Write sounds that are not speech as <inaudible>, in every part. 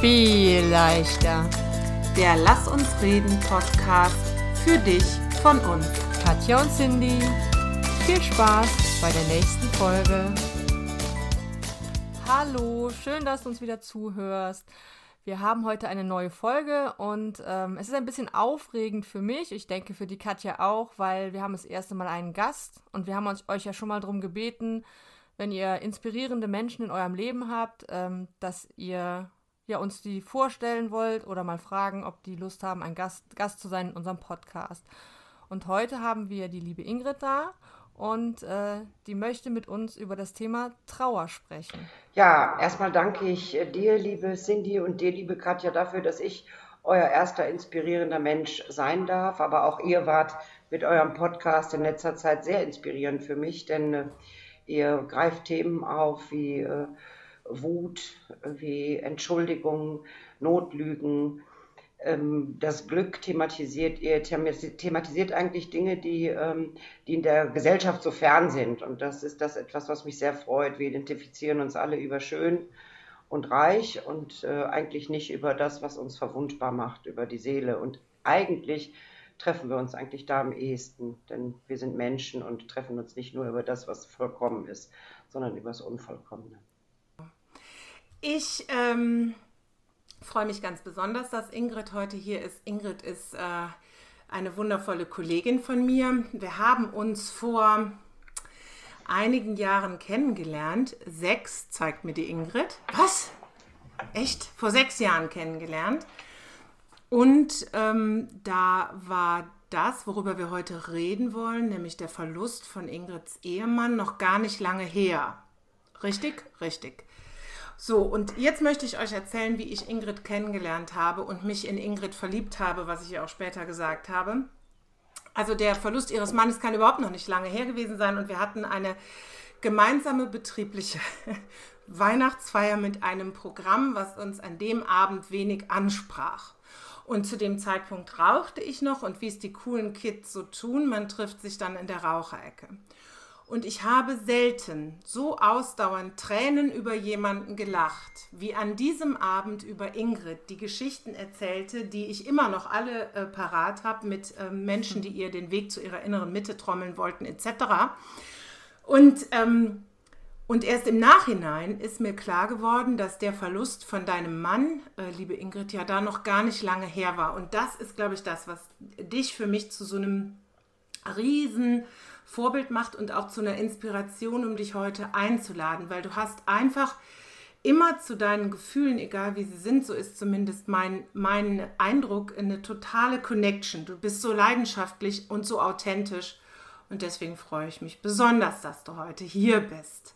viel leichter. Der Lass uns reden Podcast für dich von uns. Katja und Cindy, viel Spaß bei der nächsten Folge. Hallo, schön, dass du uns wieder zuhörst. Wir haben heute eine neue Folge und ähm, es ist ein bisschen aufregend für mich, ich denke für die Katja auch, weil wir haben das erste Mal einen Gast und wir haben uns, euch ja schon mal darum gebeten, wenn ihr inspirierende Menschen in eurem Leben habt, ähm, dass ihr ja, uns die vorstellen wollt oder mal fragen, ob die Lust haben, ein Gast, Gast zu sein in unserem Podcast. Und heute haben wir die liebe Ingrid da und äh, die möchte mit uns über das Thema Trauer sprechen. Ja, erstmal danke ich äh, dir, liebe Cindy, und dir, liebe Katja, dafür, dass ich euer erster inspirierender Mensch sein darf. Aber auch ihr wart mit eurem Podcast in letzter Zeit sehr inspirierend für mich, denn äh, ihr greift Themen auf wie äh, Wut, wie Entschuldigung, Notlügen, ähm, das Glück thematisiert, ihr thematisiert eigentlich Dinge, die, ähm, die in der Gesellschaft so fern sind. Und das ist das etwas, was mich sehr freut. Wir identifizieren uns alle über schön und reich und äh, eigentlich nicht über das, was uns verwundbar macht, über die Seele. Und eigentlich treffen wir uns eigentlich da am ehesten, denn wir sind Menschen und treffen uns nicht nur über das, was vollkommen ist, sondern über das Unvollkommene. Ich ähm, freue mich ganz besonders, dass Ingrid heute hier ist. Ingrid ist äh, eine wundervolle Kollegin von mir. Wir haben uns vor einigen Jahren kennengelernt. Sechs zeigt mir die Ingrid. Was? Echt? Vor sechs Jahren kennengelernt. Und ähm, da war das, worüber wir heute reden wollen, nämlich der Verlust von Ingrids Ehemann, noch gar nicht lange her. Richtig? Richtig. So, und jetzt möchte ich euch erzählen, wie ich Ingrid kennengelernt habe und mich in Ingrid verliebt habe, was ich ja auch später gesagt habe. Also der Verlust ihres Mannes kann überhaupt noch nicht lange her gewesen sein und wir hatten eine gemeinsame betriebliche <laughs> Weihnachtsfeier mit einem Programm, was uns an dem Abend wenig ansprach. Und zu dem Zeitpunkt rauchte ich noch und wie es die coolen Kids so tun, man trifft sich dann in der Raucherecke. Und ich habe selten so ausdauernd Tränen über jemanden gelacht, wie an diesem Abend über Ingrid, die Geschichten erzählte, die ich immer noch alle äh, parat habe mit äh, Menschen, die ihr den Weg zu ihrer inneren Mitte trommeln wollten, etc. Und, ähm, und erst im Nachhinein ist mir klar geworden, dass der Verlust von deinem Mann, äh, liebe Ingrid, ja da noch gar nicht lange her war. Und das ist, glaube ich, das, was dich für mich zu so einem riesen Vorbild macht und auch zu einer Inspiration, um dich heute einzuladen, weil du hast einfach immer zu deinen Gefühlen, egal wie sie sind, so ist zumindest mein, mein Eindruck, eine totale Connection. Du bist so leidenschaftlich und so authentisch und deswegen freue ich mich besonders, dass du heute hier bist.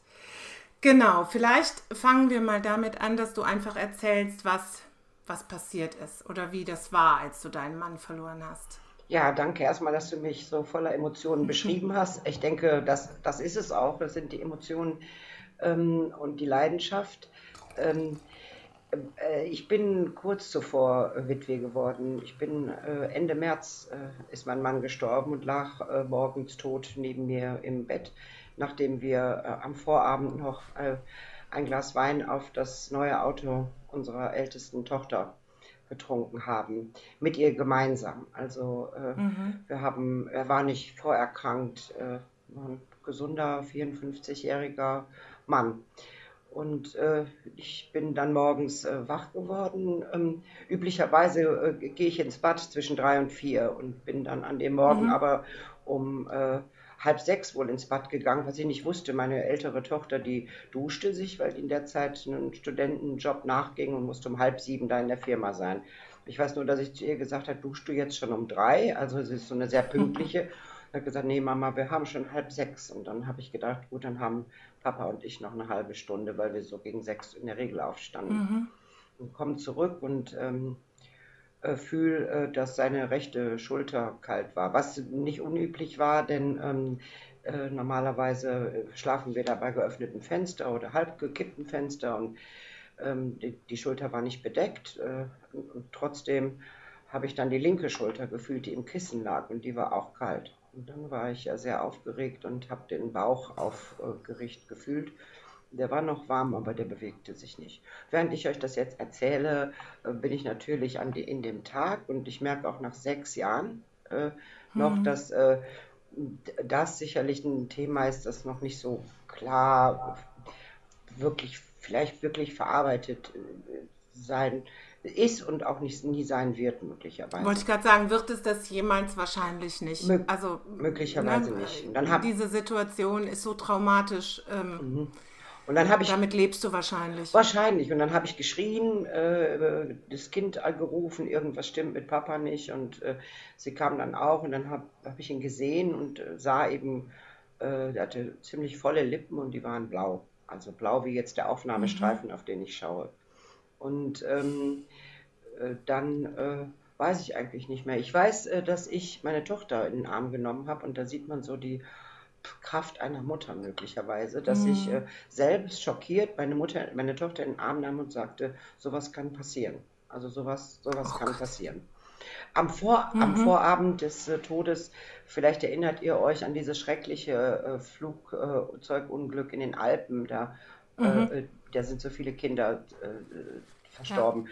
Genau, vielleicht fangen wir mal damit an, dass du einfach erzählst, was, was passiert ist oder wie das war, als du deinen Mann verloren hast. Ja, danke erstmal, dass du mich so voller Emotionen beschrieben <laughs> hast. Ich denke, das, das ist es auch. Das sind die Emotionen ähm, und die Leidenschaft. Ähm, äh, ich bin kurz zuvor Witwe geworden. Ich bin äh, Ende März äh, ist mein Mann gestorben und lag äh, morgens tot neben mir im Bett, nachdem wir äh, am Vorabend noch äh, ein Glas Wein auf das neue Auto unserer ältesten Tochter getrunken haben, mit ihr gemeinsam. Also äh, mhm. wir haben, er war nicht vorerkrankt, äh, ein gesunder 54-jähriger Mann. Und äh, ich bin dann morgens äh, wach geworden. Ähm, üblicherweise äh, gehe ich ins Bad zwischen drei und vier und bin dann an dem Morgen mhm. aber um äh, halb sechs wohl ins Bad gegangen, was ich nicht wusste. Meine ältere Tochter, die duschte sich, weil die in der Zeit einen Studentenjob nachging und musste um halb sieben da in der Firma sein. Ich weiß nur, dass ich zu ihr gesagt habe, duschst du jetzt schon um drei? Also sie ist so eine sehr pünktliche. <laughs> Ich habe gesagt, nee Mama, wir haben schon halb sechs. Und dann habe ich gedacht, gut, dann haben Papa und ich noch eine halbe Stunde, weil wir so gegen sechs in der Regel aufstanden. Mhm. Und kommen zurück und ähm, äh, fühle, äh, dass seine rechte Schulter kalt war, was nicht unüblich war, denn ähm, äh, normalerweise schlafen wir da bei geöffnetem Fenster oder halb gekippten Fenster und ähm, die, die, Schulter war nicht bedeckt. Äh, trotzdem habe ich dann die linke Schulter gefühlt, die im Kissen lag und die war auch kalt. Und dann war ich ja sehr aufgeregt und habe den Bauch aufgerichtet gefühlt Der war noch warm, aber der bewegte sich nicht. Während ich euch das jetzt erzähle, äh, bin ich natürlich an die, in dem Tag und ich merke auch nach sechs Jahren äh, noch, mhm. dass äh, das sicherlich ein Thema ist, das noch nicht so klar wirklich, vielleicht wirklich verarbeitet äh, sein ist und auch nicht, nie sein wird, möglicherweise. Wollte ich gerade sagen, wird es das jemals wahrscheinlich nicht. Mö also möglicherweise ne, nicht. Dann hab, diese Situation ist so traumatisch. Ähm, mhm. Und dann habe ich. Damit lebst du wahrscheinlich. Wahrscheinlich. Und dann habe ich geschrien, äh, das Kind gerufen, irgendwas stimmt mit Papa nicht. Und äh, sie kam dann auch und dann habe hab ich ihn gesehen und äh, sah eben, äh, er hatte ziemlich volle Lippen und die waren blau. Also blau wie jetzt der Aufnahmestreifen, mhm. auf den ich schaue. Und ähm, äh, dann äh, weiß ich eigentlich nicht mehr. Ich weiß, äh, dass ich meine Tochter in den Arm genommen habe und da sieht man so die Kraft einer Mutter möglicherweise, dass mhm. ich äh, selbst schockiert meine Mutter, meine Tochter in den Arm nahm und sagte, sowas kann passieren. Also sowas, sowas oh kann Gott. passieren. Am, Vor mhm. am, Vorabend des äh, Todes, vielleicht erinnert ihr euch an dieses schreckliche äh, Flugzeugunglück in den Alpen, da, mhm. da sind so viele Kinder verstorben.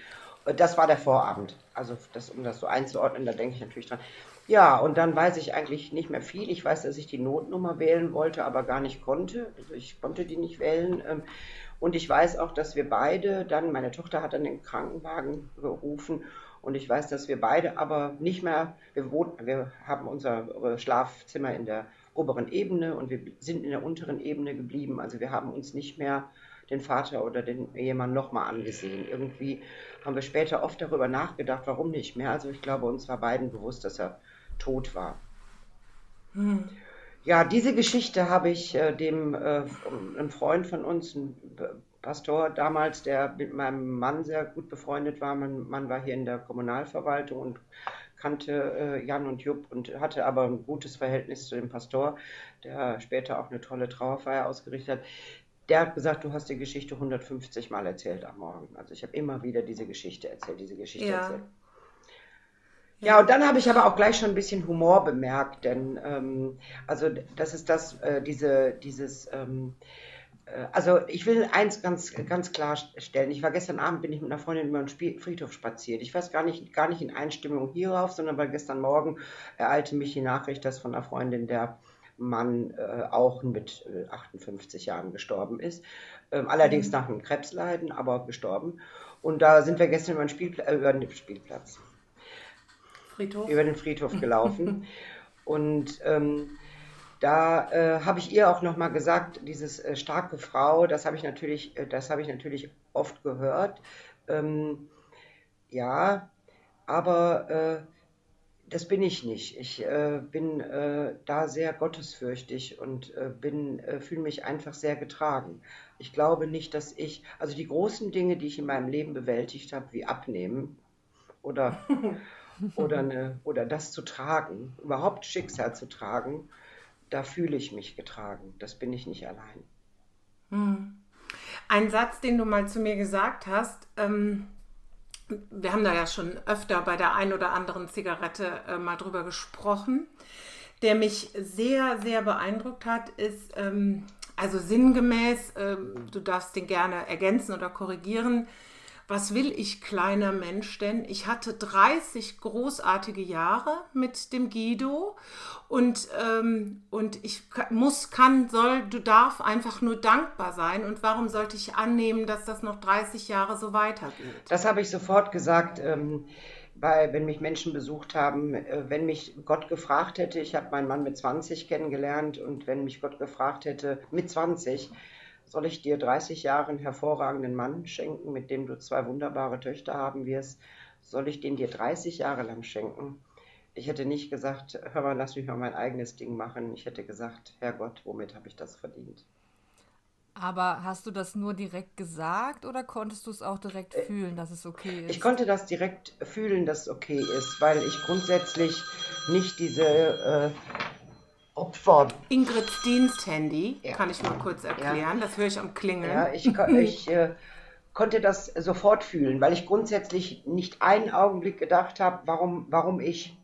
Ja. Das war der Vorabend. Also das, um das so einzuordnen, da denke ich natürlich dran. Ja, und dann weiß ich eigentlich nicht mehr viel. Ich weiß, dass ich die Notnummer wählen wollte, aber gar nicht konnte. Also ich konnte die nicht wählen. Ähm, und ich weiß auch, dass wir beide dann, meine Tochter hat dann den Krankenwagen gerufen und ich weiß, dass wir beide aber nicht mehr, wir, wohnen, wir haben unser Schlafzimmer in der oberen Ebene und wir sind in der unteren Ebene geblieben. Also wir haben uns nicht mehr den Vater oder den Ehemann nochmal angesehen. Irgendwie haben wir später oft darüber nachgedacht, warum nicht mehr. Also ich glaube, uns war beiden bewusst, dass er tot war. Hm. Ja, diese Geschichte habe ich äh, dem äh, einem Freund von uns, ein Pastor damals, der mit meinem Mann sehr gut befreundet war. Mein Mann war hier in der Kommunalverwaltung und kannte äh, Jan und Jupp und hatte aber ein gutes Verhältnis zu dem Pastor, der später auch eine tolle Trauerfeier ausgerichtet hat der hat gesagt, du hast die Geschichte 150 Mal erzählt am Morgen. Also ich habe immer wieder diese Geschichte erzählt, diese Geschichte ja. erzählt. Ja, und dann habe ich aber auch gleich schon ein bisschen Humor bemerkt, denn ähm, also das ist das, äh, diese, dieses, ähm, äh, also ich will eins ganz, ganz klar stellen. Ich war gestern Abend, bin ich mit einer Freundin über den Friedhof spaziert. Ich weiß gar nicht, gar nicht in Einstimmung hierauf, sondern weil gestern Morgen ereilte mich die Nachricht, dass von einer Freundin der Mann äh, auch mit äh, 58 Jahren gestorben ist. Ähm, allerdings mhm. nach einem Krebsleiden, aber gestorben. Und da sind wir gestern über den, Spielpla äh, über den Spielplatz. Friedhof? Über den Friedhof gelaufen. <laughs> Und ähm, da äh, habe ich ihr auch nochmal gesagt, dieses äh, starke Frau, das habe ich natürlich, äh, das habe ich natürlich oft gehört. Ähm, ja, aber das bin ich nicht. Ich äh, bin äh, da sehr gottesfürchtig und äh, bin, äh, fühle mich einfach sehr getragen. Ich glaube nicht, dass ich, also die großen Dinge, die ich in meinem Leben bewältigt habe, wie abnehmen oder, <laughs> oder, eine, oder das zu tragen, überhaupt Schicksal zu tragen, da fühle ich mich getragen. Das bin ich nicht allein. Hm. Ein Satz, den du mal zu mir gesagt hast, ähm wir haben da ja schon öfter bei der ein oder anderen Zigarette äh, mal drüber gesprochen. Der mich sehr, sehr beeindruckt hat, ist, ähm, also sinngemäß, ähm, du darfst den gerne ergänzen oder korrigieren, was will ich kleiner Mensch denn? Ich hatte 30 großartige Jahre mit dem Guido und, ähm, und ich muss, kann, soll, du darf einfach nur dankbar sein. Und warum sollte ich annehmen, dass das noch 30 Jahre so weitergeht? Das habe ich sofort gesagt. Ähm weil wenn mich Menschen besucht haben, äh, wenn mich Gott gefragt hätte, ich habe meinen Mann mit 20 kennengelernt und wenn mich Gott gefragt hätte mit 20, soll ich dir 30 Jahre einen hervorragenden Mann schenken, mit dem du zwei wunderbare Töchter haben wirst? Soll ich den dir 30 Jahre lang schenken? Ich hätte nicht gesagt, hör mal, lass mich mal mein eigenes Ding machen. Ich hätte gesagt, Herrgott, womit habe ich das verdient? Aber hast du das nur direkt gesagt oder konntest du es auch direkt äh, fühlen, dass es okay ist? Ich konnte das direkt fühlen, dass es okay ist, weil ich grundsätzlich nicht diese äh, Opfer. Ingrids Diensthandy, ja. kann ich mal kurz erklären. Ja. Das höre ich am Klingeln. Ja, ich, <laughs> ich äh, konnte das sofort fühlen, weil ich grundsätzlich nicht einen Augenblick gedacht habe, warum, warum ich.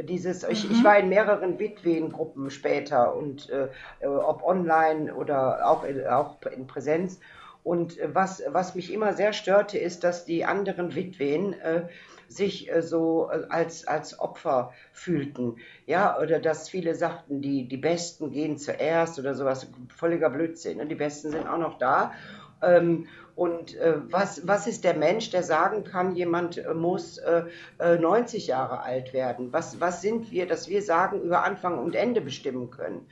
Dieses, mhm. ich, ich war in mehreren Witwengruppen später und äh, ob online oder auch in, auch in Präsenz. Und was, was mich immer sehr störte, ist, dass die anderen Witwen äh, sich äh, so äh, als, als Opfer fühlten. Ja, oder dass viele sagten, die, die Besten gehen zuerst oder sowas. Völliger Blödsinn. Und die Besten sind auch noch da. Ähm, und äh, was, was ist der Mensch, der sagen kann, jemand äh, muss äh, 90 äh, Jahre alt werden? Was, was sind wir, dass wir sagen, über Anfang und Ende bestimmen können?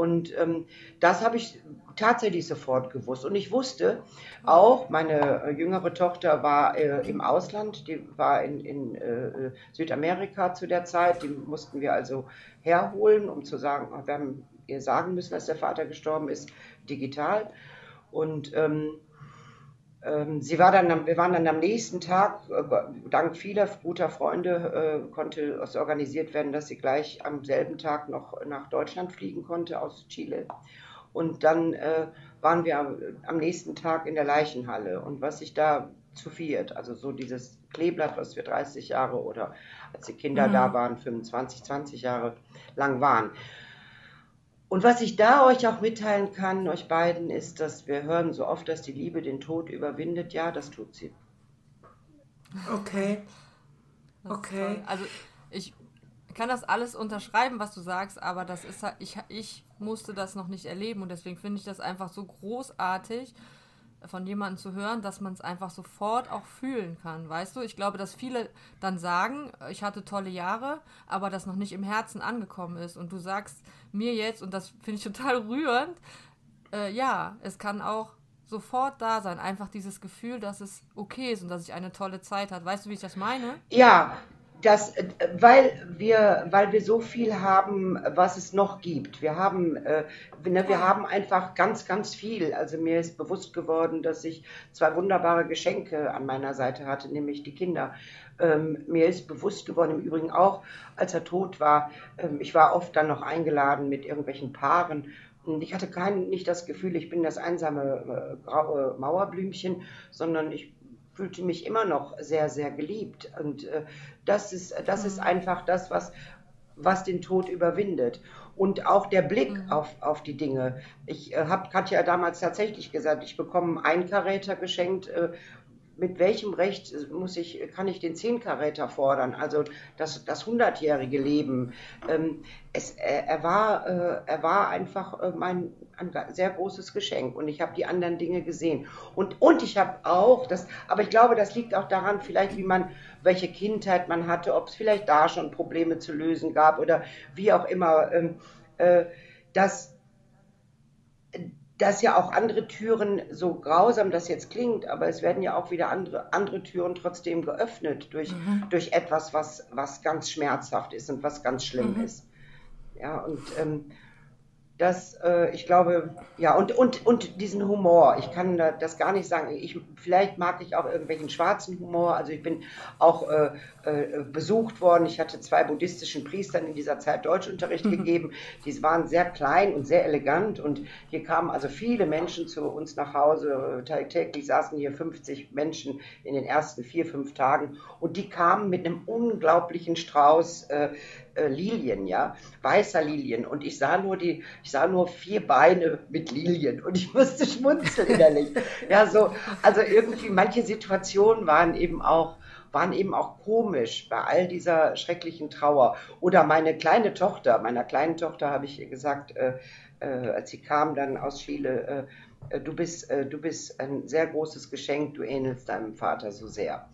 Und ähm, das habe ich tatsächlich sofort gewusst. Und ich wusste auch, meine äh, jüngere Tochter war äh, im Ausland, die war in, in äh, Südamerika zu der Zeit, die mussten wir also herholen, um zu sagen, wir haben ihr sagen müssen, dass der Vater gestorben ist, digital. Und ähm, sie war dann, wir waren dann am nächsten Tag, äh, dank vieler guter Freunde, äh, konnte es organisiert werden, dass sie gleich am selben Tag noch nach Deutschland fliegen konnte aus Chile. Und dann äh, waren wir am, nächsten Tag in der Leichenhalle. Und was sich da zu viert, also so dieses Kleeblatt, was wir 30 Jahre oder als die Kinder mhm. da waren, 25, 20 Jahre lang waren. Und was ich da euch auch mitteilen kann, euch beiden, ist, dass wir hören so oft, dass die Liebe den Tod überwindet. Ja, das tut sie. Okay. Okay. Also ich kann das alles unterschreiben, was du sagst, aber das ist ich, ich musste das noch nicht erleben und deswegen finde ich das einfach so großartig, von jemandem zu hören, dass man es einfach sofort auch fühlen kann, weißt du? Ich glaube, dass viele dann sagen, ich hatte tolle Jahre, aber das noch nicht im Herzen angekommen ist. Und du sagst mir jetzt, und das finde ich total <laughs> rührend, äh, ja, es kann auch sofort da sein. Einfach dieses Gefühl, dass es okay ist und dass ich eine tolle Zeit habe. Weißt du, wie ich das meine? Ja, das, äh, weil wir, weil wir so viel haben, was es noch gibt. Wir haben, äh, ne, wir haben einfach ganz, ganz viel. Also mir ist bewusst geworden, dass ich zwei wunderbare Geschenke an meiner Seite hatte, nämlich die Kinder. Ähm, mir ist bewusst geworden, im Übrigen auch, als er tot war, ähm, ich war oft dann noch eingeladen mit irgendwelchen Paaren und ich hatte kein, nicht das Gefühl, ich bin das einsame äh, graue Mauerblümchen, sondern ich fühlte mich immer noch sehr, sehr geliebt. Und äh, das, ist, das ist mhm. einfach das, was, was den Tod überwindet. Und auch der Blick mhm. auf, auf die Dinge. Ich äh, habe Katja damals tatsächlich gesagt, ich bekomme einen Karäter geschenkt äh, mit welchem Recht muss ich, kann ich den Zehnkaräter fordern, also das, das hundertjährige Leben. Ähm, es, er, er, war, äh, er war einfach äh, mein ein sehr großes Geschenk und ich habe die anderen Dinge gesehen. Und, und ich habe auch, das, aber ich glaube, das liegt auch daran, vielleicht wie man, welche Kindheit man hatte, ob es vielleicht da schon Probleme zu lösen gab oder wie auch immer, ähm, äh, dass dass ja auch andere Türen, so grausam das jetzt klingt, aber es werden ja auch wieder andere, andere Türen trotzdem geöffnet durch, mhm. durch etwas, was, was ganz schmerzhaft ist und was ganz schlimm mhm. ist. Ja, und ähm, dass äh, ich glaube, ja, und, und, und diesen Humor, ich kann das gar nicht sagen, ich, vielleicht mag ich auch irgendwelchen schwarzen Humor, also ich bin auch äh, äh, besucht worden, ich hatte zwei buddhistischen Priestern in dieser Zeit Deutschunterricht mhm. gegeben, die waren sehr klein und sehr elegant. Und hier kamen also viele Menschen zu uns nach Hause, täglich saßen hier 50 Menschen in den ersten vier, fünf Tagen. Und die kamen mit einem unglaublichen Strauß äh, Lilien, ja, weißer Lilien. Und ich sah nur die, ich sah nur vier Beine mit Lilien und ich musste schmunzeln innerlich. ja, so, also irgendwie manche Situationen waren eben auch waren eben auch komisch bei all dieser schrecklichen Trauer. Oder meine kleine Tochter, meiner kleinen Tochter habe ich gesagt, äh, äh, als sie kam dann aus Chile, äh, äh du, bist, äh, du bist ein sehr großes Geschenk, du ähnelst deinem Vater so sehr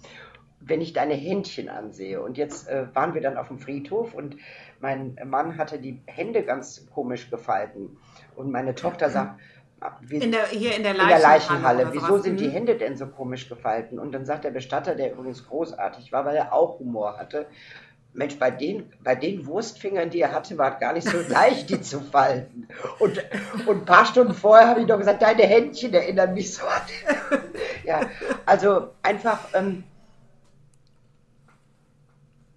wenn ich deine Händchen ansehe. Und jetzt äh, waren wir dann auf dem Friedhof und mein Mann hatte die Hände ganz komisch gefalten. Und meine Tochter sagt, ah, wir, in der, hier in der, in der Leichenhalle, wieso sind die mhm. Hände denn so komisch gefalten? Und dann sagt der Bestatter, der übrigens großartig war, weil er auch Humor hatte, Mensch, bei den, bei den Wurstfingern, die er hatte, war es gar nicht so <laughs> leicht, die zu falten. Und, und ein paar Stunden vorher habe ich noch gesagt, deine Händchen erinnern mich so an. <laughs> ja, also einfach, ähm,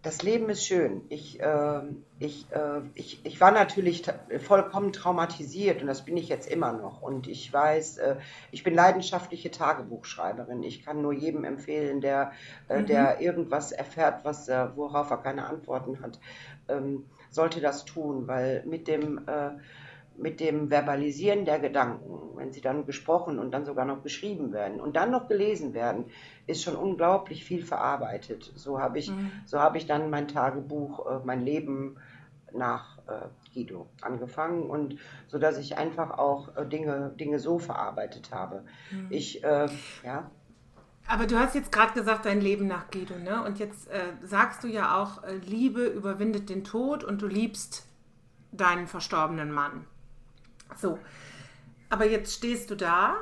das Leben ist schön. Ich, äh, ich, äh, ich, ich war natürlich vollkommen traumatisiert und das bin ich jetzt immer noch. Und ich weiß, äh, ich bin leidenschaftliche Tagebuchschreiberin. Ich kann nur jedem empfehlen, der, äh, mhm. der irgendwas erfährt, was, äh, worauf er keine Antworten hat, ähm, sollte das tun, weil mit dem äh, mit dem Verbalisieren der Gedanken, wenn sie dann gesprochen und dann sogar noch geschrieben werden und dann noch gelesen werden, ist schon unglaublich viel verarbeitet. So habe ich, mhm. so habe ich dann mein Tagebuch, äh, mein Leben nach äh, Guido angefangen und so dass ich einfach auch äh, Dinge, Dinge so verarbeitet habe. Mhm. Ich, ja. Aber du hast jetzt gerade gesagt, dein Leben nach Guido, ne? Und jetzt äh, sagst du ja auch, äh, Liebe überwindet den Tod und du liebst deinen verstorbenen Mann. So. Aber jetzt stehst du da.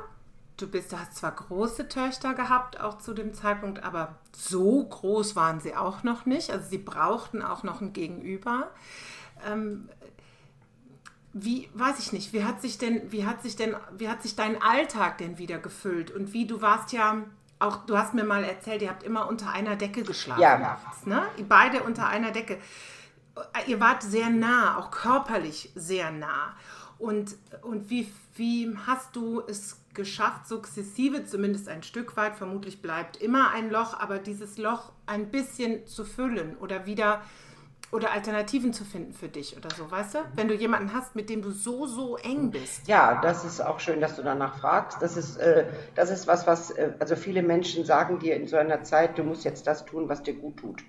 Du bist, du hast zwar große Töchter gehabt, auch zu dem Zeitpunkt, aber so groß waren sie auch noch nicht. Also sie brauchten auch noch ein Gegenüber. Ähm, wie, weiß ich nicht, wie hat sich denn, wie hat sich denn, wie hat sich dein Alltag denn wieder gefüllt? Und wie, du warst ja auch, du hast mir mal erzählt, ihr habt immer unter einer Decke geschlafen ja. nachts, ne? Beide unter einer Decke. Ihr wart sehr nah, auch körperlich sehr nah. Und, und wie, wie hast du es geschafft, sukzessive, zumindest ein Stück weit, vermutlich bleibt immer ein Loch, aber dieses Loch ein bisschen zu füllen oder wieder oder Alternativen zu finden für dich oder so, weißt du? Wenn du jemanden hast, mit dem du so, so eng bist. Ja, das ist auch schön, dass du danach fragst. Das ist, äh, das ist was, was, äh, also viele Menschen sagen dir in so einer Zeit, du musst jetzt das tun, was dir gut tut.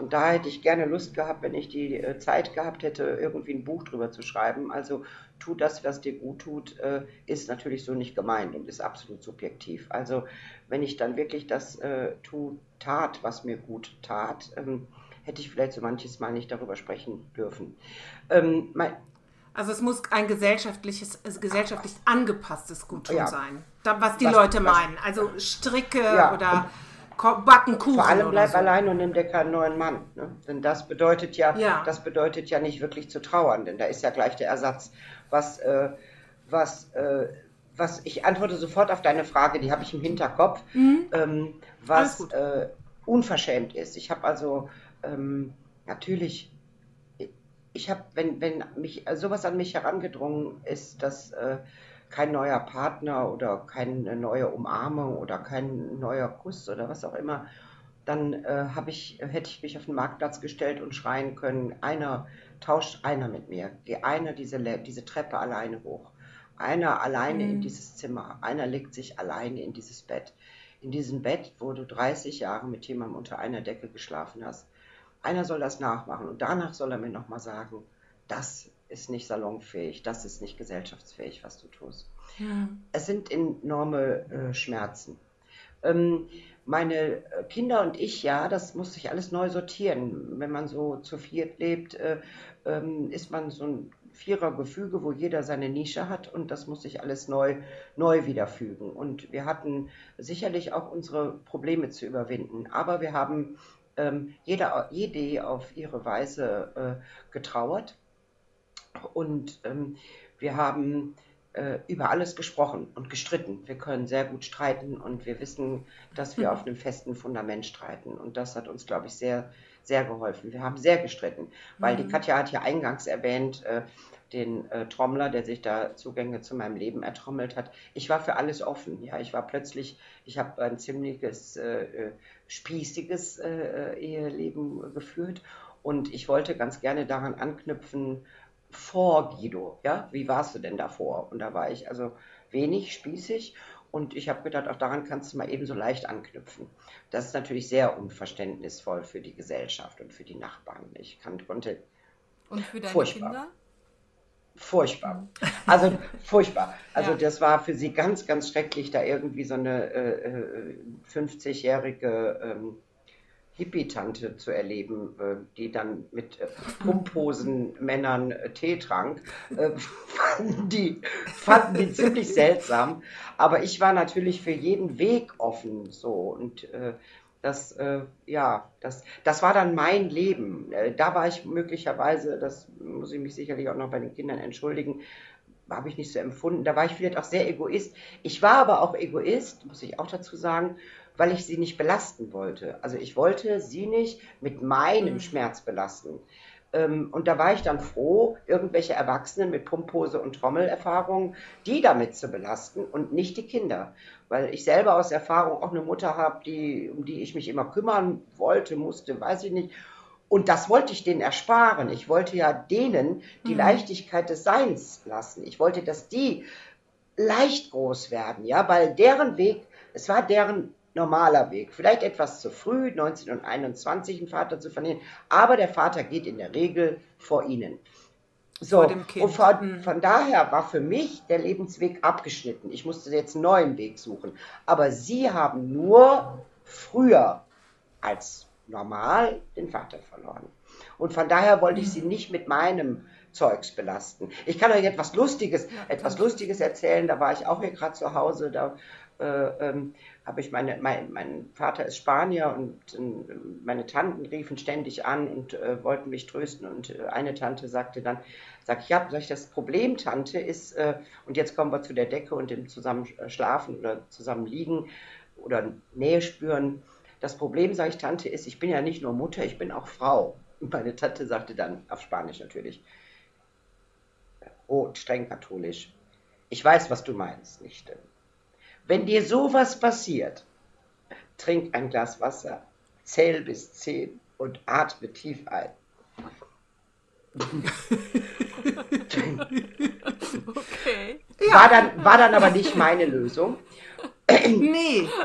Und da hätte ich gerne Lust gehabt, wenn ich die äh, Zeit gehabt hätte, irgendwie ein Buch drüber zu schreiben. Also tu das, was dir gut tut, äh, ist natürlich so nicht gemeint und ist absolut subjektiv. Also wenn ich dann wirklich das äh, tu, tat, was mir gut tat, ähm, hätte ich vielleicht so manches Mal nicht darüber sprechen dürfen. Ähm, mein, also es muss ein gesellschaftliches, gesellschaftlich angepasstes Guttun ja. sein, was die was, Leute meinen. Also Stricke ja, oder backen Kuchen. Vor allem bleib so. allein und nimm dir keinen neuen Mann. Ne? Denn das bedeutet ja, ja, das bedeutet ja nicht wirklich zu trauern, denn da ist ja gleich der Ersatz. Was, äh, was, äh, was ich antworte sofort auf deine Frage, die habe ich im Hinterkopf, mhm. ähm, was äh, unverschämt ist. Ich habe also ähm, natürlich, ich habe, wenn, wenn mich sowas an mich herangedrungen ist, dass äh, kein neuer Partner oder keine neue Umarmung oder kein neuer Kuss oder was auch immer, dann äh, ich, hätte ich mich auf den Marktplatz gestellt und schreien können, einer tauscht einer mit mir, geh einer diese, diese Treppe alleine hoch, einer alleine mhm. in dieses Zimmer, einer legt sich alleine in dieses Bett. In diesem Bett, wo du 30 Jahre mit jemandem unter einer Decke geschlafen hast. Einer soll das nachmachen und danach soll er mir nochmal sagen, das ist nicht salonfähig, das ist nicht gesellschaftsfähig, was du tust. Ja. Es sind enorme äh, Schmerzen. Ähm, meine Kinder und ich, ja, das muss sich alles neu sortieren. Wenn man so zu viert lebt, äh, ähm, ist man so ein Vierergefüge, wo jeder seine Nische hat und das muss sich alles neu, neu wiederfügen. Und wir hatten sicherlich auch unsere Probleme zu überwinden, aber wir haben ähm, jeder, jede auf ihre Weise äh, getrauert und ähm, wir haben äh, über alles gesprochen und gestritten. Wir können sehr gut streiten und wir wissen, dass wir mhm. auf einem festen Fundament streiten. Und das hat uns, glaube ich, sehr, sehr geholfen. Wir haben sehr gestritten, weil mhm. die Katja hat ja eingangs erwähnt, äh, den äh, Trommler, der sich da Zugänge zu meinem Leben ertrommelt hat. Ich war für alles offen. Ja, ich war plötzlich, ich habe ein ziemliches äh, äh spießiges äh, Eheleben geführt und ich wollte ganz gerne daran anknüpfen, vor Guido, ja, wie warst du denn davor? Und da war ich also wenig spießig und ich habe gedacht, auch daran kannst du mal eben so leicht anknüpfen. Das ist natürlich sehr unverständnisvoll für die Gesellschaft und für die Nachbarn. Ich kann, konnte. Und für deine furchtbar. Kinder? Furchtbar. Also furchtbar. <laughs> Also ja. das war für sie ganz, ganz schrecklich, da irgendwie so eine äh, 50-jährige äh, ähm, Hippie-Tante zu erleben, äh, die dann mit äh, Pumphosen <laughs> Männern äh, Tee trank, fanden die, fanden die ziemlich seltsam. Aber ich war natürlich für jeden Weg offen so und das, ja, das, das war dann mein Leben. da war ich möglicherweise, das muss ich mich sicherlich auch noch bei den Kindern entschuldigen, habe ich nicht so empfunden. Da war ich vielleicht auch sehr egoist. Ich war aber auch Egoist, muss ich auch dazu sagen, weil ich sie nicht belasten wollte. Also ich wollte sie nicht mit meinem mhm. Schmerz belasten. Ähm, und da war ich dann froh, irgendwelche Erwachsenen mit Pumphose und Trommelerfahrung, die damit zu belasten und nicht die Kinder. Weil ich selber aus Erfahrung auch eine Mutter habe, die, um die ich mich immer kümmern wollte, musste, weiß ich nicht. Und das wollte ich denen ersparen. Ich wollte ja denen die mhm. Leichtigkeit des Seins lassen. Ich wollte, dass die leicht groß werden, ja, weil deren Weg, es war deren normaler Weg. Vielleicht etwas zu früh, 19 und 21 einen Vater zu verlieren, aber der Vater geht in der Regel vor ihnen. So, und von, mhm. von, daher war für mich der Lebensweg abgeschnitten. Ich musste jetzt einen neuen Weg suchen. Aber sie haben nur früher als normal den Vater verloren. Und von daher wollte ich sie nicht mit meinem Zeugs belasten. Ich kann euch etwas Lustiges, etwas Lustiges erzählen. Da war ich auch hier gerade zu Hause. Da äh, ähm, habe ich meine, mein, mein Vater ist Spanier und äh, meine Tanten riefen ständig an und äh, wollten mich trösten und äh, eine Tante sagte dann, sag ich, ja, sag ich, das Problem, Tante, ist, äh, und jetzt kommen wir zu der Decke und dem zusammen äh, schlafen oder zusammen liegen oder Nähe spüren. Das Problem, sage ich, Tante, ist, ich bin ja nicht nur Mutter, ich bin auch Frau. Und meine Tante sagte dann, auf Spanisch natürlich, oh, streng katholisch, ich weiß, was du meinst, Nichte. Wenn dir sowas passiert, trink ein Glas Wasser, zähl bis zehn und atme tief ein. <laughs> okay. War dann, war dann aber nicht meine Lösung. Nee. <laughs>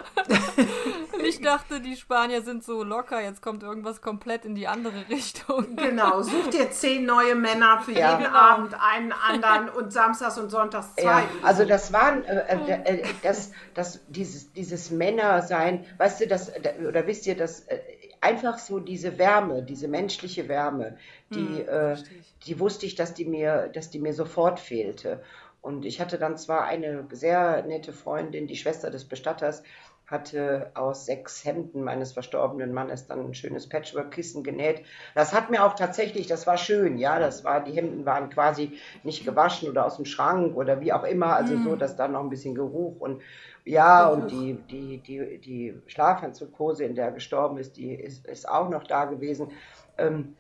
Ich dachte, die Spanier sind so locker, jetzt kommt irgendwas komplett in die andere Richtung. Genau, such dir zehn neue Männer für ja. jeden Abend einen anderen und samstags und sonntags zwei. Ja, also das waren, äh, äh, äh, das, das, dieses, dieses Männersein, weißt du, das, oder wisst ihr, dass äh, einfach so diese Wärme, diese menschliche Wärme, die, hm, die wusste ich, dass die mir, dass die mir sofort fehlte. Und ich hatte dann zwar eine sehr nette Freundin, die Schwester des Bestatters, hatte aus sechs Hemden meines verstorbenen Mannes dann ein schönes Patchwork-Kissen genäht. Das hat mir auch tatsächlich, das war schön, ja, das war, die Hemden waren quasi nicht gewaschen oder aus dem Schrank oder wie auch immer, also so, mhm. dass da noch ein bisschen Geruch und ja, und die, die, die, die Schlafanzughose, in der er gestorben ist, die ist, ist auch noch da gewesen. Ähm,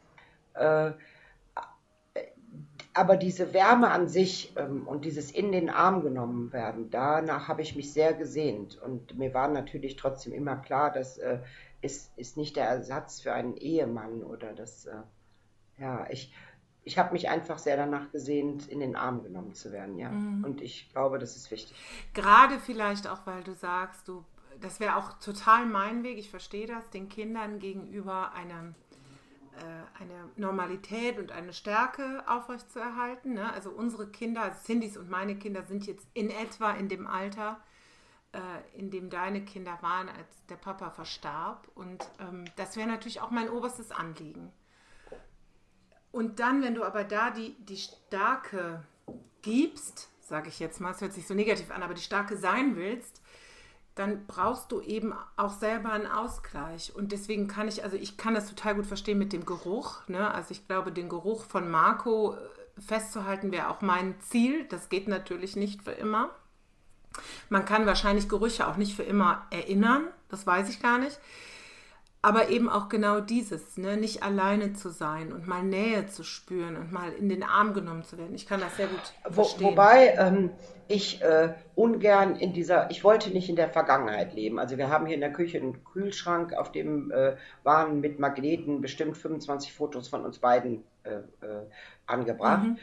äh, aber diese Wärme an sich ähm, und dieses in den Arm genommen werden, danach habe ich mich sehr gesehnt. Und mir war natürlich trotzdem immer klar, das äh, ist, ist nicht der Ersatz für einen Ehemann oder das, äh, ja, ich, ich habe mich einfach sehr danach gesehnt, in den Arm genommen zu werden, ja. Mhm. Und ich glaube, das ist wichtig. Gerade vielleicht auch, weil du sagst, du, das wäre auch total mein Weg, ich verstehe das, den Kindern gegenüber einem eine Normalität und eine Stärke aufrechtzuerhalten. Ne? Also unsere Kinder, Cindys und meine Kinder sind jetzt in etwa in dem Alter, äh, in dem deine Kinder waren, als der Papa verstarb. Und ähm, das wäre natürlich auch mein oberstes Anliegen. Und dann, wenn du aber da die, die Starke gibst, sage ich jetzt mal, es hört sich so negativ an, aber die Starke sein willst, dann brauchst du eben auch selber einen Ausgleich. Und deswegen kann ich, also ich kann das total gut verstehen mit dem Geruch. Ne? Also ich glaube, den Geruch von Marco äh, festzuhalten wäre auch mein Ziel. Das geht natürlich nicht für immer. Man kann wahrscheinlich Gerüche auch nicht für immer erinnern. Das weiß ich gar nicht aber eben auch genau dieses, ne? nicht alleine zu sein und mal Nähe zu spüren und mal in den Arm genommen zu werden. Ich kann das sehr gut verstehen. Wo, wobei ähm, ich äh, ungern in dieser, ich wollte nicht in der Vergangenheit leben. Also wir haben hier in der Küche einen Kühlschrank, auf dem äh, waren mit Magneten bestimmt 25 Fotos von uns beiden äh, äh, angebracht. Mhm.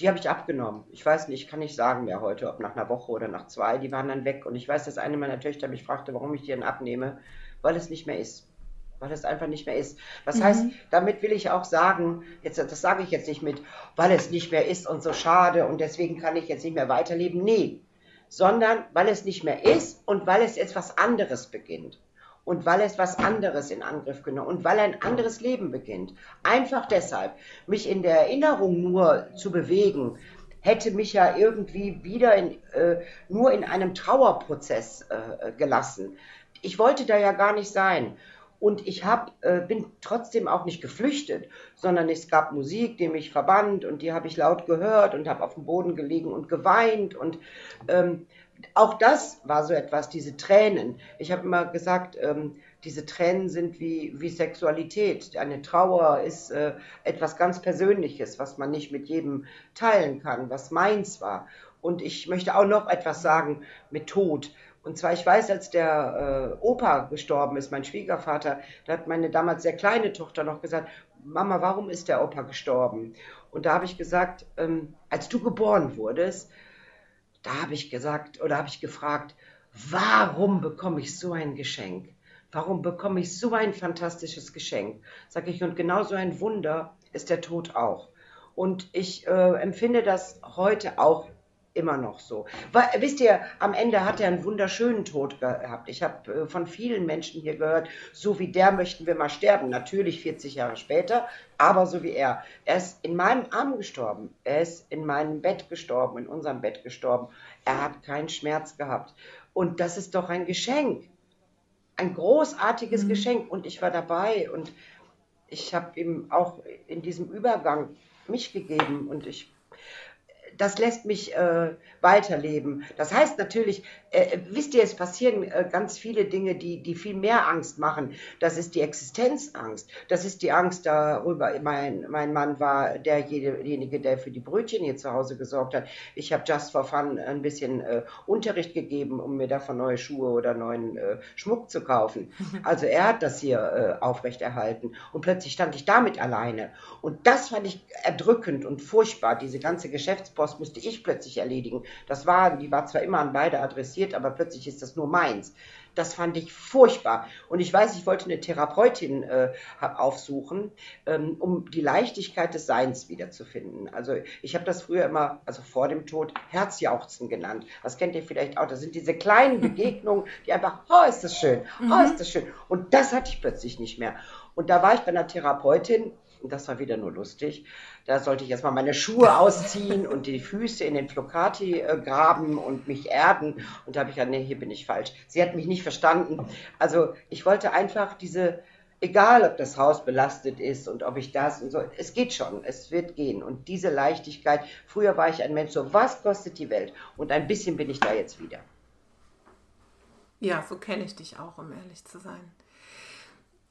Die habe ich abgenommen. Ich weiß nicht, kann nicht sagen mehr heute, ob nach einer Woche oder nach zwei. Die waren dann weg. Und ich weiß, dass eine meiner Töchter mich fragte, warum ich die denn abnehme, weil es nicht mehr ist weil es einfach nicht mehr ist. Das mhm. heißt, damit will ich auch sagen, jetzt, das sage ich jetzt nicht mit, weil es nicht mehr ist und so schade und deswegen kann ich jetzt nicht mehr weiterleben. Nee, sondern weil es nicht mehr ist und weil es jetzt was anderes beginnt. Und weil es was anderes in Angriff genommen und weil ein anderes Leben beginnt. Einfach deshalb, mich in der Erinnerung nur zu bewegen, hätte mich ja irgendwie wieder in, äh, nur in einem Trauerprozess äh, gelassen. Ich wollte da ja gar nicht sein. Und ich hab, äh, bin trotzdem auch nicht geflüchtet, sondern es gab Musik, die mich verband und die habe ich laut gehört und habe auf dem Boden gelegen und geweint und ähm, auch das war so etwas, diese Tränen. Ich habe immer gesagt, ähm, diese Tränen sind wie, wie Sexualität. Eine Trauer ist äh, etwas ganz Persönliches, was man nicht mit jedem teilen kann, was meins war. Und ich möchte auch noch etwas sagen mit Tod. Und zwar, ich weiß, als der äh, Opa gestorben ist, mein Schwiegervater, da hat meine damals sehr kleine Tochter noch gesagt, Mama, warum ist der Opa gestorben? Und da habe ich gesagt, ähm, als du geboren wurdest, da habe ich gesagt oder habe ich gefragt, warum bekomme ich so ein Geschenk? Warum bekomme ich so ein fantastisches Geschenk? Sag ich, und genau so ein Wunder ist der Tod auch. Und ich äh, empfinde das heute auch immer noch so. Weil, wisst ihr, am Ende hat er einen wunderschönen Tod gehabt. Ich habe äh, von vielen Menschen hier gehört, so wie der möchten wir mal sterben. Natürlich 40 Jahre später, aber so wie er. Er ist in meinem Arm gestorben. Er ist in meinem Bett gestorben, in unserem Bett gestorben. Er hat keinen Schmerz gehabt. Und das ist doch ein Geschenk. Ein großartiges mhm. Geschenk. Und ich war dabei und ich habe ihm auch in diesem Übergang mich gegeben und ich das lässt mich äh, weiterleben. Das heißt natürlich, äh, wisst ihr, es passieren äh, ganz viele Dinge, die, die viel mehr Angst machen. Das ist die Existenzangst. Das ist die Angst darüber. Mein, mein Mann war derjenige, der für die Brötchen hier zu Hause gesorgt hat. Ich habe just for fun ein bisschen äh, Unterricht gegeben, um mir davon neue Schuhe oder neuen äh, Schmuck zu kaufen. Also er hat das hier äh, aufrechterhalten. Und plötzlich stand ich damit alleine. Und das fand ich erdrückend und furchtbar, diese ganze Geschäftspost Post musste ich plötzlich erledigen. Das war, die war zwar immer an beide adressiert, aber plötzlich ist das nur meins. Das fand ich furchtbar. Und ich weiß, ich wollte eine Therapeutin äh, aufsuchen, ähm, um die Leichtigkeit des Seins wiederzufinden. Also ich habe das früher immer, also vor dem Tod, Herzjauchzen genannt. Das kennt ihr vielleicht auch. Das sind diese kleinen <laughs> Begegnungen, die einfach, oh, ist das schön, oh, mhm. ist das schön. Und das hatte ich plötzlich nicht mehr. Und da war ich bei einer Therapeutin, das war wieder nur lustig. Da sollte ich erstmal meine Schuhe ausziehen und die Füße in den Flocati äh, graben und mich erden. Und da habe ich gesagt, nee, hier bin ich falsch. Sie hat mich nicht verstanden. Also ich wollte einfach diese, egal ob das Haus belastet ist und ob ich das und so, es geht schon, es wird gehen. Und diese Leichtigkeit, früher war ich ein Mensch, so was kostet die Welt? Und ein bisschen bin ich da jetzt wieder. Ja, so kenne ich dich auch, um ehrlich zu sein.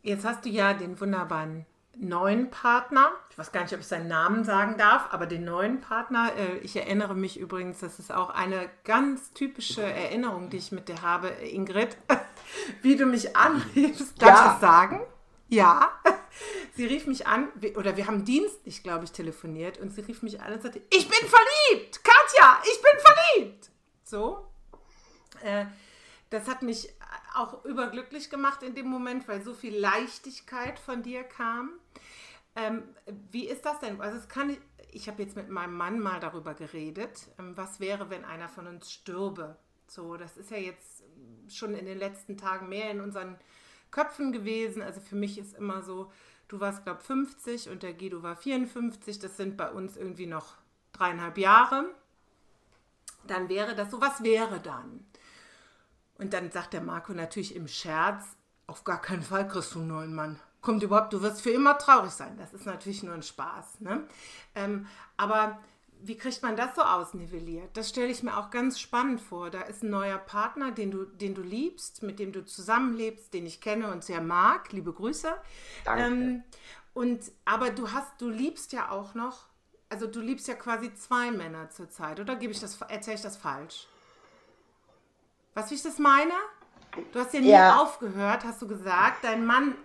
Jetzt hast du ja den wunderbaren neuen Partner. Ich weiß gar nicht, ob ich seinen Namen sagen darf, aber den neuen Partner. Äh, ich erinnere mich übrigens, das ist auch eine ganz typische Erinnerung, die ich mit dir habe, Ingrid, <laughs> wie du mich anriefst. Darf ja. ich das sagen? Ja. <laughs> Sie rief mich an, oder wir haben dienstlich, glaube ich, telefoniert und sie rief mich an und sagte, ich bin verliebt, Katja, ich bin verliebt. So. Äh, das hat mich auch überglücklich gemacht in dem Moment, weil so viel Leichtigkeit von dir kam. Ähm, wie ist das denn? Also es kann, ich habe jetzt mit meinem Mann mal darüber geredet, ähm, was wäre, wenn einer von uns stürbe. So, das ist ja jetzt schon in den letzten Tagen mehr in unseren Köpfen gewesen. Also für mich ist immer so, du warst, glaube ich, 50 und der Guido war 54. Das sind bei uns irgendwie noch dreieinhalb Jahre. Dann wäre das so, was wäre dann? Und dann sagt der Marco natürlich im Scherz, auf gar keinen Fall kriegst du einen neuen Mann. Kommt überhaupt, du wirst für immer traurig sein. Das ist natürlich nur ein Spaß. Ne? Ähm, aber wie kriegt man das so ausnivelliert? Das stelle ich mir auch ganz spannend vor. Da ist ein neuer Partner, den du, den du liebst, mit dem du zusammenlebst, den ich kenne und sehr mag. Liebe Grüße. Danke. Ähm, und aber du hast, du liebst ja auch noch, also du liebst ja quasi zwei Männer zurzeit, oder gebe ich das, erzähle ich das falsch? Was wie ich das meine? Du hast ja nie ja. aufgehört, hast du gesagt. Dein Mann,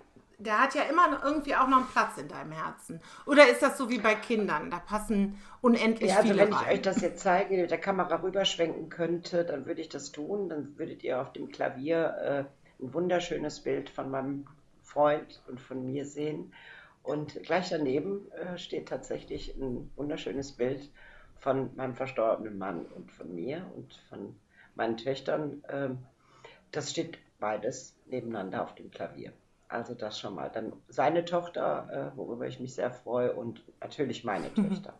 der hat ja immer irgendwie auch noch einen Platz in deinem Herzen. Oder ist das so wie bei Kindern? Da passen unendlich ja, also viele Wenn rein. ich euch das jetzt zeige, mit der Kamera rüberschwenken könnte, dann würde ich das tun. Dann würdet ihr auf dem Klavier äh, ein wunderschönes Bild von meinem Freund und von mir sehen. Und gleich daneben äh, steht tatsächlich ein wunderschönes Bild von meinem verstorbenen Mann und von mir und von meinen Töchtern, äh, das steht beides nebeneinander auf dem Klavier. Also das schon mal. Dann seine Tochter, äh, worüber ich mich sehr freue, und natürlich meine mhm. Töchter.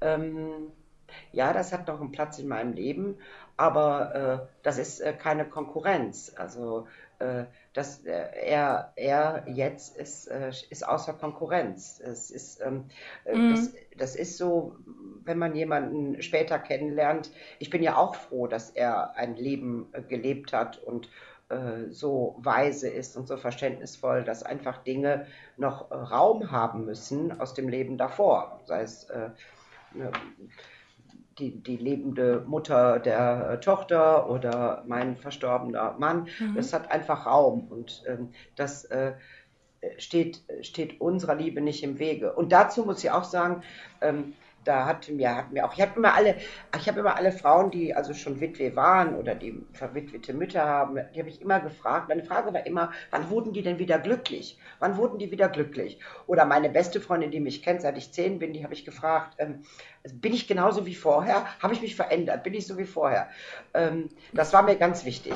Ähm, ja, das hat noch einen Platz in meinem Leben, aber äh, das ist äh, keine Konkurrenz. Also äh, das, äh, er, er jetzt ist, äh, ist außer Konkurrenz. Es ist, ähm, mhm. das, das ist so, wenn man jemanden später kennenlernt. Ich bin ja auch froh, dass er ein Leben äh, gelebt hat und äh, so weise ist und so verständnisvoll, dass einfach Dinge noch äh, Raum haben müssen aus dem Leben davor. Sei es äh, ne, die, die lebende Mutter der äh, Tochter oder mein verstorbener Mann. Mhm. Das hat einfach Raum und ähm, das äh, steht, steht unserer Liebe nicht im Wege. Und dazu muss ich auch sagen, ähm, da hatten wir, hatten wir auch, ich habe immer alle, ich habe immer alle Frauen, die also schon Witwe waren oder die verwitwete Mütter haben, die habe ich immer gefragt. Meine Frage war immer, wann wurden die denn wieder glücklich? Wann wurden die wieder glücklich? Oder meine beste Freundin, die mich kennt, seit ich zehn bin, die habe ich gefragt, ähm, bin ich genauso wie vorher? Habe ich mich verändert? Bin ich so wie vorher? Ähm, das war mir ganz wichtig.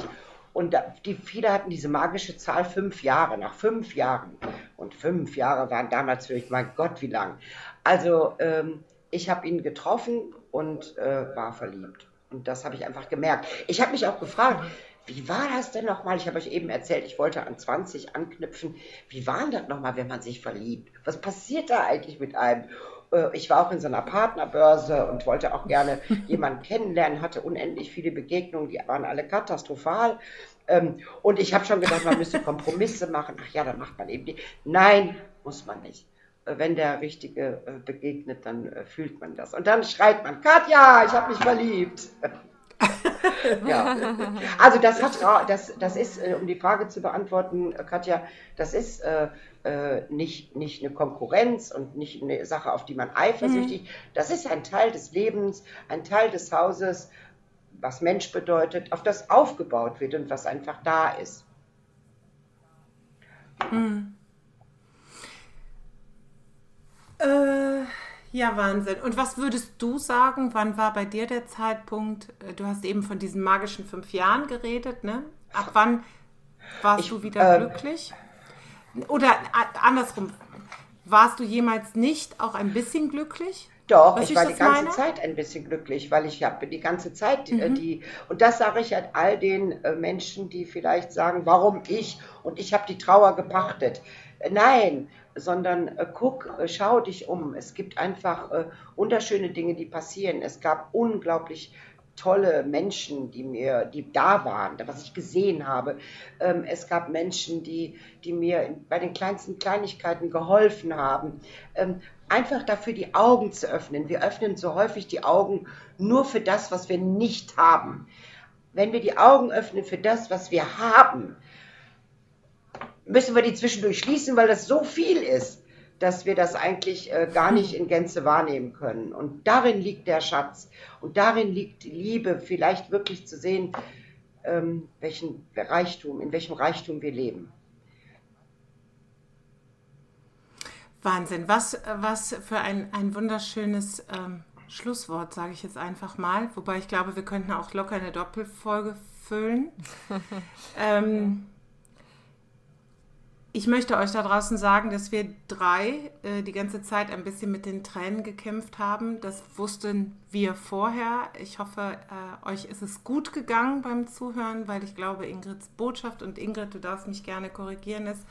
Und da, die, viele hatten diese magische Zahl fünf Jahre, nach fünf Jahren. Und fünf Jahre waren damals für mich, mein Gott, wie lang. Also ähm, ich habe ihn getroffen und äh, war verliebt. Und das habe ich einfach gemerkt. Ich habe mich auch gefragt, wie war das denn nochmal? Ich habe euch eben erzählt, ich wollte an 20 anknüpfen. Wie war das nochmal, wenn man sich verliebt? Was passiert da eigentlich mit einem? Äh, ich war auch in so einer Partnerbörse und wollte auch gerne <laughs> jemanden kennenlernen, hatte unendlich viele Begegnungen, die waren alle katastrophal. Ähm, und ich habe schon gedacht, man müsste <laughs> Kompromisse machen. Ach ja, dann macht man eben die. Nein, muss man nicht. Äh, wenn der Richtige äh, begegnet, dann fühlt man das. Und dann schreit man, Katja, ich habe mich verliebt. <laughs> ja. Also das hat das, das ist, um die Frage zu beantworten, Katja, das ist äh, äh, nicht, nicht eine Konkurrenz und nicht eine Sache, auf die man eifersüchtig. Mhm. Das ist ein Teil des Lebens, ein Teil des Hauses, was Mensch bedeutet, auf das aufgebaut wird und was einfach da ist. Mhm. Äh, ja, Wahnsinn. Und was würdest du sagen, wann war bei dir der Zeitpunkt, äh, du hast eben von diesen magischen fünf Jahren geredet, ne? Ab wann warst ich, du wieder äh, glücklich? Oder andersrum, warst du jemals nicht auch ein bisschen glücklich? Doch, ich, ich war die ganze meine? Zeit ein bisschen glücklich, weil ich habe die ganze Zeit äh, mhm. die, und das sage ich halt all den äh, Menschen, die vielleicht sagen, warum ich und ich habe die Trauer gepachtet. Nein, sondern äh, guck, äh, schau dich um. Es gibt einfach äh, wunderschöne Dinge, die passieren. Es gab unglaublich tolle Menschen, die mir, die da waren, was ich gesehen habe. Ähm, es gab Menschen, die, die mir bei den kleinsten Kleinigkeiten geholfen haben. Ähm, einfach dafür die Augen zu öffnen. Wir öffnen so häufig die Augen nur für das, was wir nicht haben. Wenn wir die Augen öffnen für das, was wir haben, müssen wir die zwischendurch schließen, weil das so viel ist dass wir das eigentlich äh, gar nicht in Gänze wahrnehmen können. Und darin liegt der Schatz. Und darin liegt die Liebe, vielleicht wirklich zu sehen, ähm, welchen Reichtum, in welchem Reichtum wir leben. Wahnsinn, was, was für ein, ein wunderschönes ähm, Schlusswort, sage ich jetzt einfach mal. Wobei ich glaube, wir könnten auch locker eine Doppelfolge füllen. <laughs> ähm, ich möchte euch da draußen sagen, dass wir drei äh, die ganze Zeit ein bisschen mit den Tränen gekämpft haben. Das wussten wir vorher. Ich hoffe, äh, euch ist es gut gegangen beim Zuhören, weil ich glaube, Ingrids Botschaft und Ingrid, du darfst mich gerne korrigieren, ist,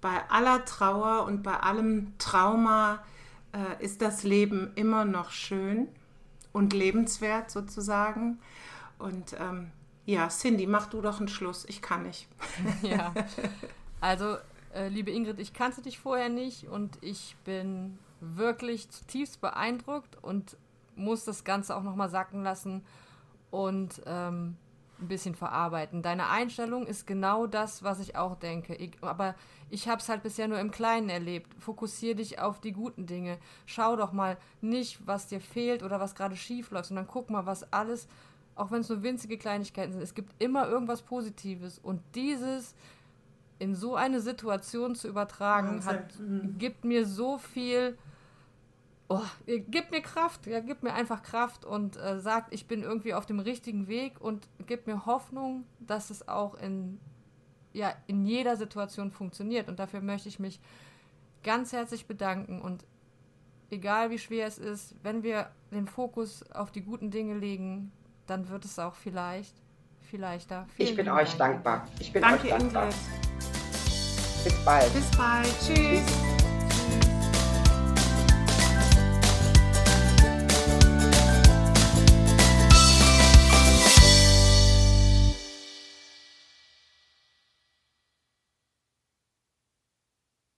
bei aller Trauer und bei allem Trauma äh, ist das Leben immer noch schön und lebenswert sozusagen. Und ähm, ja, Cindy, mach du doch einen Schluss. Ich kann nicht. Ja. <laughs> Also, äh, liebe Ingrid, ich kannte dich vorher nicht und ich bin wirklich zutiefst beeindruckt und muss das Ganze auch nochmal sacken lassen und ähm, ein bisschen verarbeiten. Deine Einstellung ist genau das, was ich auch denke. Ich, aber ich habe es halt bisher nur im Kleinen erlebt. Fokussiere dich auf die guten Dinge. Schau doch mal nicht, was dir fehlt oder was gerade schief läuft, sondern guck mal, was alles, auch wenn es nur winzige Kleinigkeiten sind, es gibt immer irgendwas Positives. Und dieses in so eine Situation zu übertragen, hat, mhm. gibt mir so viel, oh, gibt mir Kraft, ja, gibt mir einfach Kraft und äh, sagt, ich bin irgendwie auf dem richtigen Weg und gibt mir Hoffnung, dass es auch in, ja, in jeder Situation funktioniert. Und dafür möchte ich mich ganz herzlich bedanken und egal wie schwer es ist, wenn wir den Fokus auf die guten Dinge legen, dann wird es auch vielleicht viel leichter. Vielen ich bin euch Dank. dankbar. Ich bin Danke, euch dankbar. Ingrid. Bis bald. Bis bald. Tschüss. Tschüss.